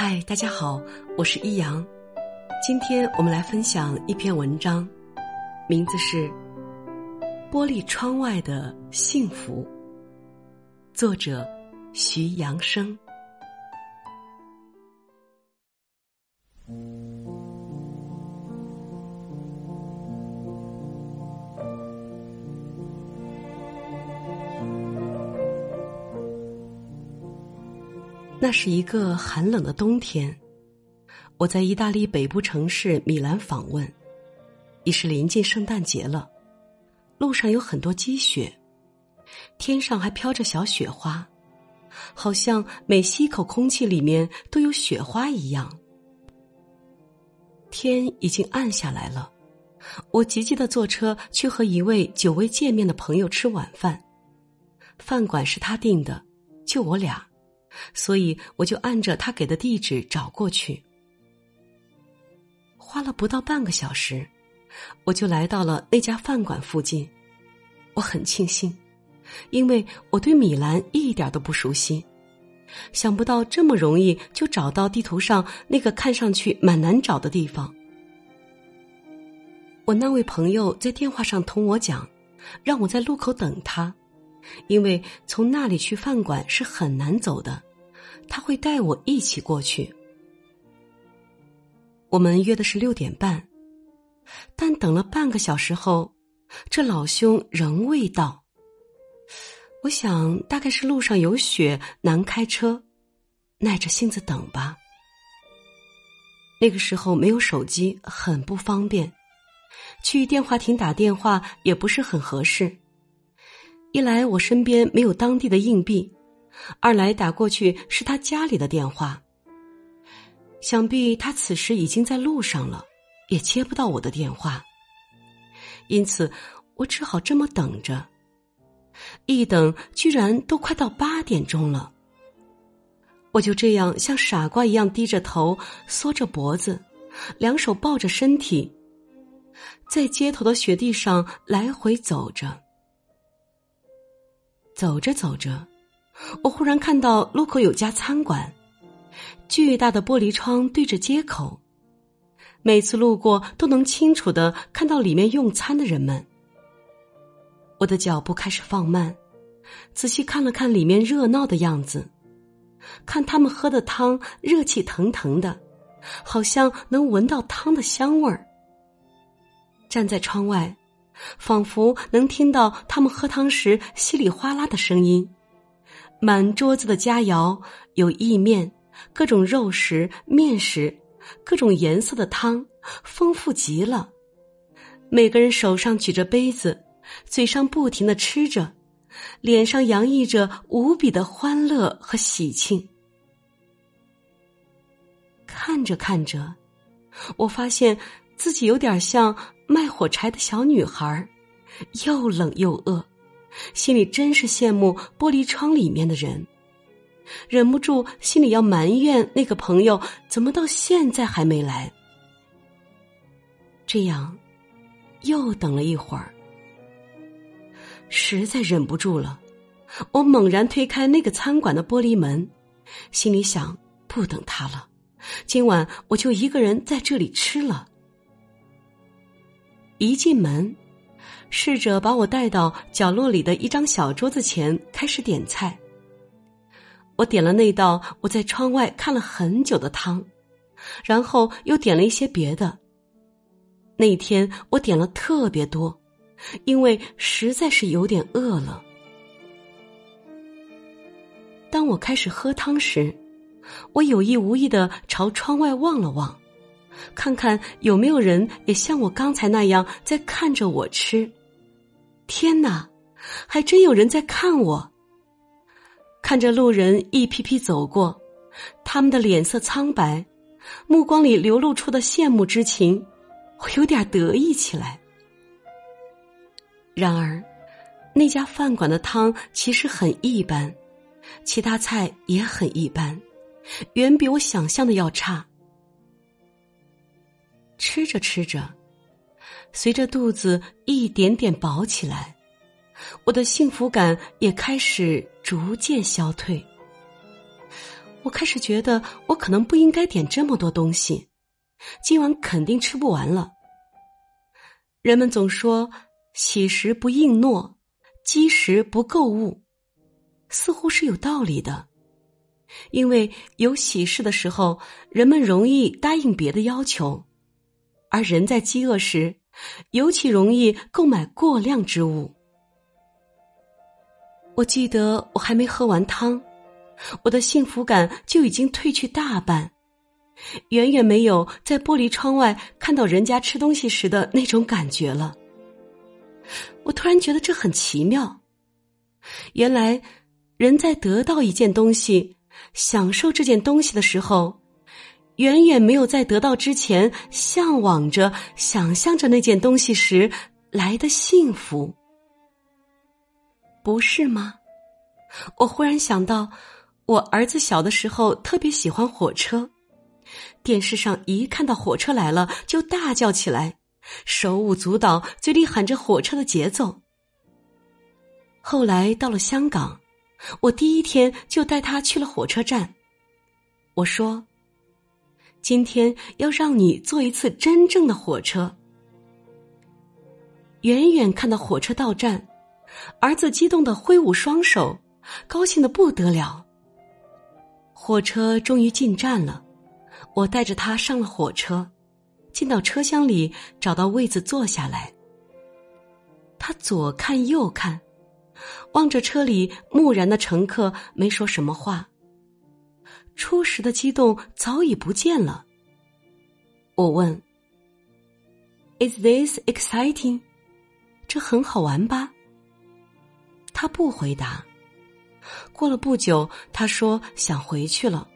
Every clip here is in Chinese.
嗨，大家好，我是依阳。今天我们来分享一篇文章，名字是《玻璃窗外的幸福》，作者徐阳生。那是一个寒冷的冬天，我在意大利北部城市米兰访问，已是临近圣诞节了。路上有很多积雪，天上还飘着小雪花，好像每吸一口空气里面都有雪花一样。天已经暗下来了，我急急的坐车去和一位久未见面的朋友吃晚饭，饭馆是他订的，就我俩。所以我就按着他给的地址找过去，花了不到半个小时，我就来到了那家饭馆附近。我很庆幸，因为我对米兰一点都不熟悉，想不到这么容易就找到地图上那个看上去蛮难找的地方。我那位朋友在电话上同我讲，让我在路口等他。因为从那里去饭馆是很难走的，他会带我一起过去。我们约的是六点半，但等了半个小时后，这老兄仍未到。我想大概是路上有雪难开车，耐着性子等吧。那个时候没有手机，很不方便，去电话亭打电话也不是很合适。一来我身边没有当地的硬币，二来打过去是他家里的电话。想必他此时已经在路上了，也接不到我的电话，因此我只好这么等着。一等居然都快到八点钟了，我就这样像傻瓜一样低着头，缩着脖子，两手抱着身体，在街头的雪地上来回走着。走着走着，我忽然看到路口有家餐馆，巨大的玻璃窗对着街口，每次路过都能清楚的看到里面用餐的人们。我的脚步开始放慢，仔细看了看里面热闹的样子，看他们喝的汤热气腾腾的，好像能闻到汤的香味儿。站在窗外。仿佛能听到他们喝汤时稀里哗啦的声音，满桌子的佳肴，有意面、各种肉食、面食，各种颜色的汤，丰富极了。每个人手上举着杯子，嘴上不停的吃着，脸上洋溢着无比的欢乐和喜庆。看着看着，我发现自己有点像。卖火柴的小女孩，又冷又饿，心里真是羡慕玻璃窗里面的人，忍不住心里要埋怨那个朋友怎么到现在还没来。这样，又等了一会儿，实在忍不住了，我猛然推开那个餐馆的玻璃门，心里想：不等他了，今晚我就一个人在这里吃了。一进门，侍者把我带到角落里的一张小桌子前，开始点菜。我点了那道我在窗外看了很久的汤，然后又点了一些别的。那天我点了特别多，因为实在是有点饿了。当我开始喝汤时，我有意无意的朝窗外望了望。看看有没有人也像我刚才那样在看着我吃。天哪，还真有人在看我。看着路人一批批走过，他们的脸色苍白，目光里流露出的羡慕之情，我有点得意起来。然而，那家饭馆的汤其实很一般，其他菜也很一般，远比我想象的要差。吃着吃着，随着肚子一点点饱起来，我的幸福感也开始逐渐消退。我开始觉得我可能不应该点这么多东西，今晚肯定吃不完了。人们总说“喜食不应诺，积食不购物”，似乎是有道理的。因为有喜事的时候，人们容易答应别的要求，而人在饥饿时，尤其容易购买过量之物。我记得我还没喝完汤。我的幸福感就已经褪去大半，远远没有在玻璃窗外看到人家吃东西时的那种感觉了。我突然觉得这很奇妙。原来，人在得到一件东西、享受这件东西的时候，远远没有在得到之前向往着、想象着那件东西时来的幸福，不是吗？我忽然想到。我儿子小的时候特别喜欢火车，电视上一看到火车来了就大叫起来，手舞足蹈，嘴里喊着火车的节奏。后来到了香港，我第一天就带他去了火车站。我说：“今天要让你坐一次真正的火车。”远远看到火车到站，儿子激动的挥舞双手，高兴的不得了。火车终于进站了，我带着他上了火车，进到车厢里，找到位子坐下来。他左看右看，望着车里木然的乘客，没说什么话。初时的激动早已不见了。我问：“Is this exciting？” 这很好玩吧？他不回答。过了不久，他说想回去了，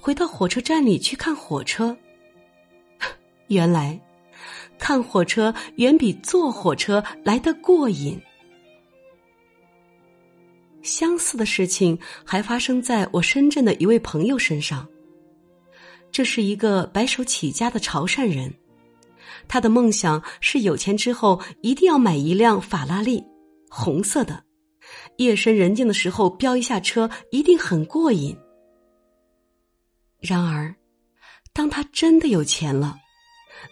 回到火车站里去看火车。原来，看火车远比坐火车来得过瘾。相似的事情还发生在我深圳的一位朋友身上。这是一个白手起家的潮汕人，他的梦想是有钱之后一定要买一辆法拉利，红色的。夜深人静的时候，飙一下车一定很过瘾。然而，当他真的有钱了，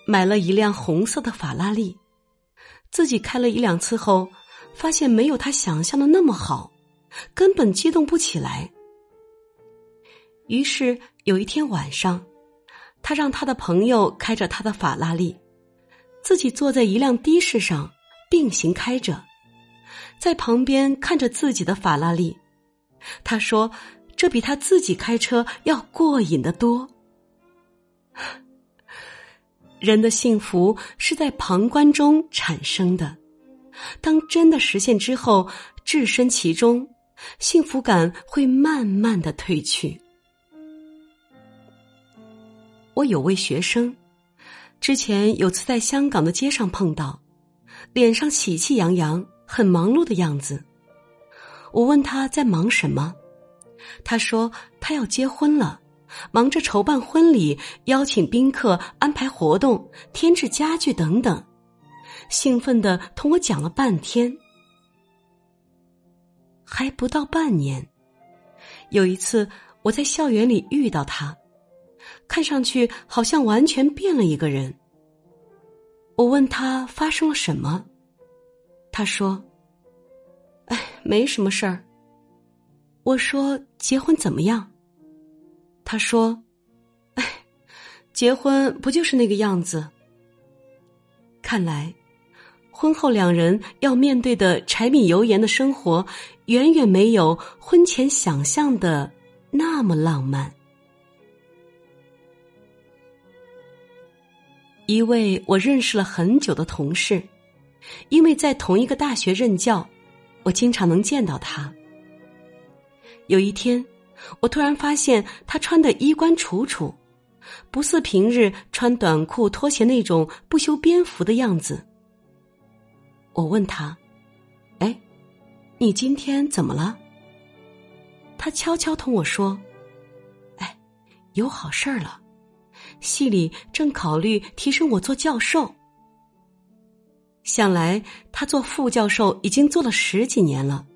买了一辆红色的法拉利，自己开了一两次后，发现没有他想象的那么好，根本激动不起来。于是有一天晚上，他让他的朋友开着他的法拉利，自己坐在一辆的士上并行开着。在旁边看着自己的法拉利，他说：“这比他自己开车要过瘾的多。”人的幸福是在旁观中产生的，当真的实现之后，置身其中，幸福感会慢慢的褪去。我有位学生，之前有次在香港的街上碰到，脸上喜气洋洋。很忙碌的样子，我问他在忙什么，他说他要结婚了，忙着筹办婚礼、邀请宾客、安排活动、添置家具等等，兴奋的同我讲了半天。还不到半年，有一次我在校园里遇到他，看上去好像完全变了一个人。我问他发生了什么。他说：“哎，没什么事儿。”我说：“结婚怎么样？”他说：“哎，结婚不就是那个样子？”看来，婚后两人要面对的柴米油盐的生活，远远没有婚前想象的那么浪漫。一位我认识了很久的同事。因为在同一个大学任教，我经常能见到他。有一天，我突然发现他穿的衣冠楚楚，不似平日穿短裤拖鞋那种不修边幅的样子。我问他：“哎，你今天怎么了？”他悄悄同我说：“哎，有好事儿了，系里正考虑提升我做教授。”想来他做副教授已经做了十几年了，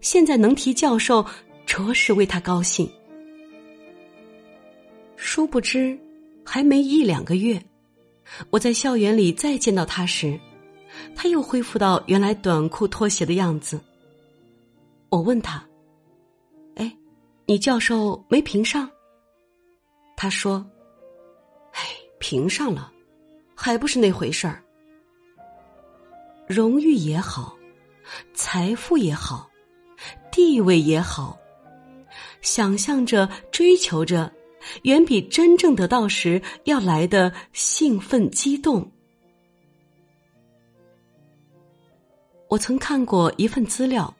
现在能提教授，着实为他高兴。殊不知，还没一两个月，我在校园里再见到他时，他又恢复到原来短裤拖鞋的样子。我问他：“哎，你教授没评上？”他说：“哎，评上了，还不是那回事儿。荣誉也好，财富也好，地位也好，想象着、追求着。”远比真正得到时要来的兴奋激动。我曾看过一份资料，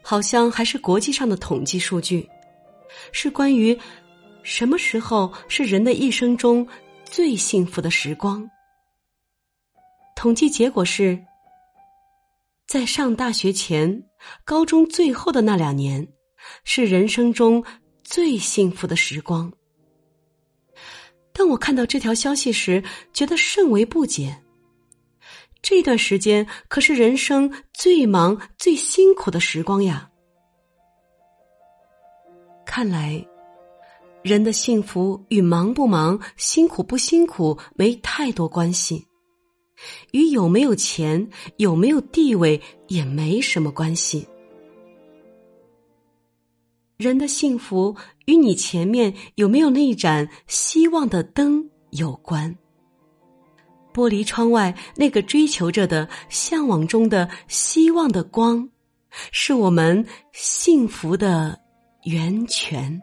好像还是国际上的统计数据，是关于什么时候是人的一生中最幸福的时光。统计结果是，在上大学前、高中最后的那两年，是人生中。最幸福的时光。当我看到这条消息时，觉得甚为不解。这段时间可是人生最忙、最辛苦的时光呀！看来，人的幸福与忙不忙、辛苦不辛苦没太多关系，与有没有钱、有没有地位也没什么关系。人的幸福与你前面有没有那一盏希望的灯有关。玻璃窗外那个追求着的、向往中的希望的光，是我们幸福的源泉。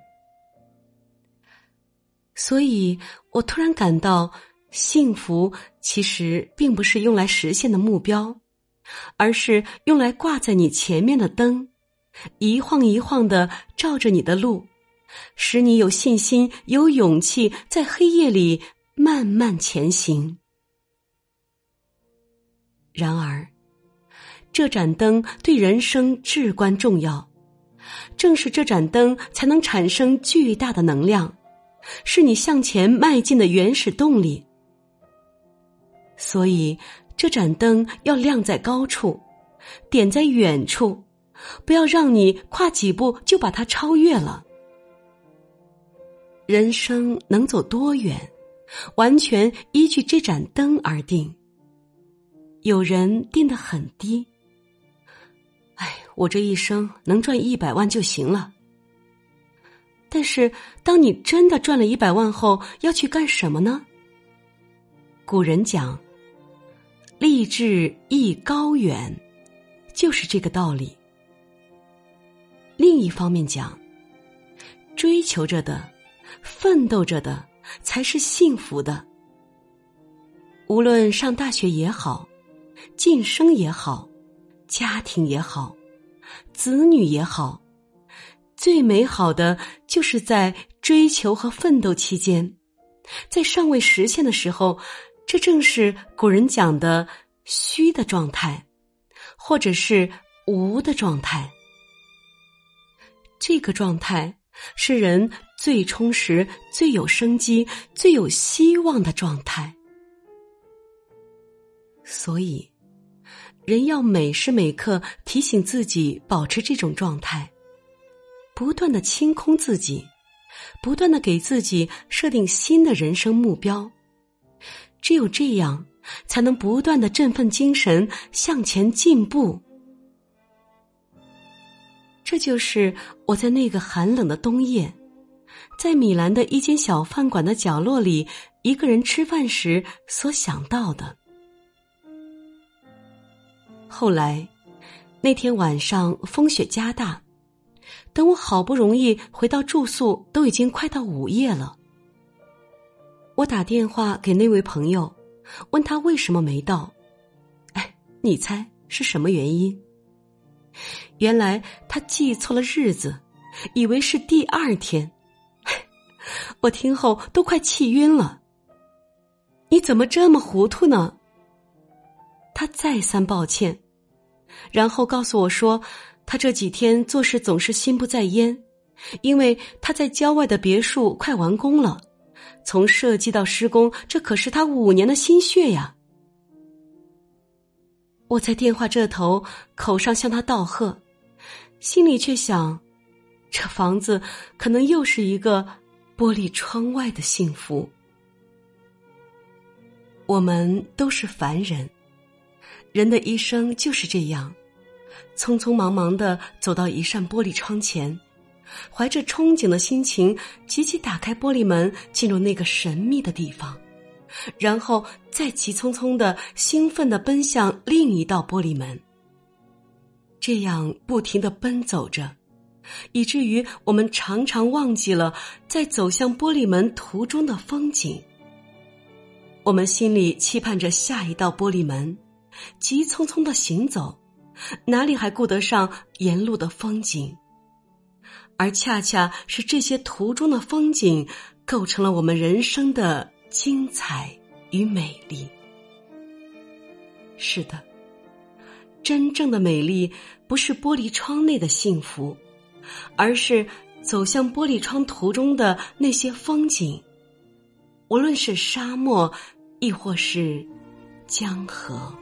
所以我突然感到，幸福其实并不是用来实现的目标，而是用来挂在你前面的灯。一晃一晃的照着你的路，使你有信心、有勇气，在黑夜里慢慢前行。然而，这盏灯对人生至关重要，正是这盏灯才能产生巨大的能量，是你向前迈进的原始动力。所以，这盏灯要亮在高处，点在远处。不要让你跨几步就把它超越了。人生能走多远，完全依据这盏灯而定。有人定得很低，哎，我这一生能赚一百万就行了。但是，当你真的赚了一百万后，要去干什么呢？古人讲：“立志亦高远”，就是这个道理。另一方面讲，追求着的、奋斗着的，才是幸福的。无论上大学也好，晋升也好，家庭也好，子女也好，最美好的就是在追求和奋斗期间，在尚未实现的时候，这正是古人讲的虚的状态，或者是无的状态。这个状态是人最充实、最有生机、最有希望的状态。所以，人要每时每刻提醒自己保持这种状态，不断的清空自己，不断的给自己设定新的人生目标。只有这样，才能不断的振奋精神，向前进步。这就是我在那个寒冷的冬夜，在米兰的一间小饭馆的角落里，一个人吃饭时所想到的。后来，那天晚上风雪加大，等我好不容易回到住宿，都已经快到午夜了。我打电话给那位朋友，问他为什么没到。哎，你猜是什么原因？原来他记错了日子，以为是第二天。我听后都快气晕了。你怎么这么糊涂呢？他再三抱歉，然后告诉我说，他这几天做事总是心不在焉，因为他在郊外的别墅快完工了，从设计到施工，这可是他五年的心血呀。我在电话这头，口上向他道贺，心里却想：这房子可能又是一个玻璃窗外的幸福。我们都是凡人，人的一生就是这样，匆匆忙忙的走到一扇玻璃窗前，怀着憧憬的心情，急急打开玻璃门，进入那个神秘的地方，然后再急匆匆的、兴奋的奔向另一道玻璃门。这样不停的奔走着，以至于我们常常忘记了在走向玻璃门途中的风景。我们心里期盼着下一道玻璃门，急匆匆的行走，哪里还顾得上沿路的风景？而恰恰是这些途中的风景，构成了我们人生的精彩与美丽。是的，真正的美丽不是玻璃窗内的幸福，而是走向玻璃窗途中的那些风景。无论是沙漠，亦或是江河。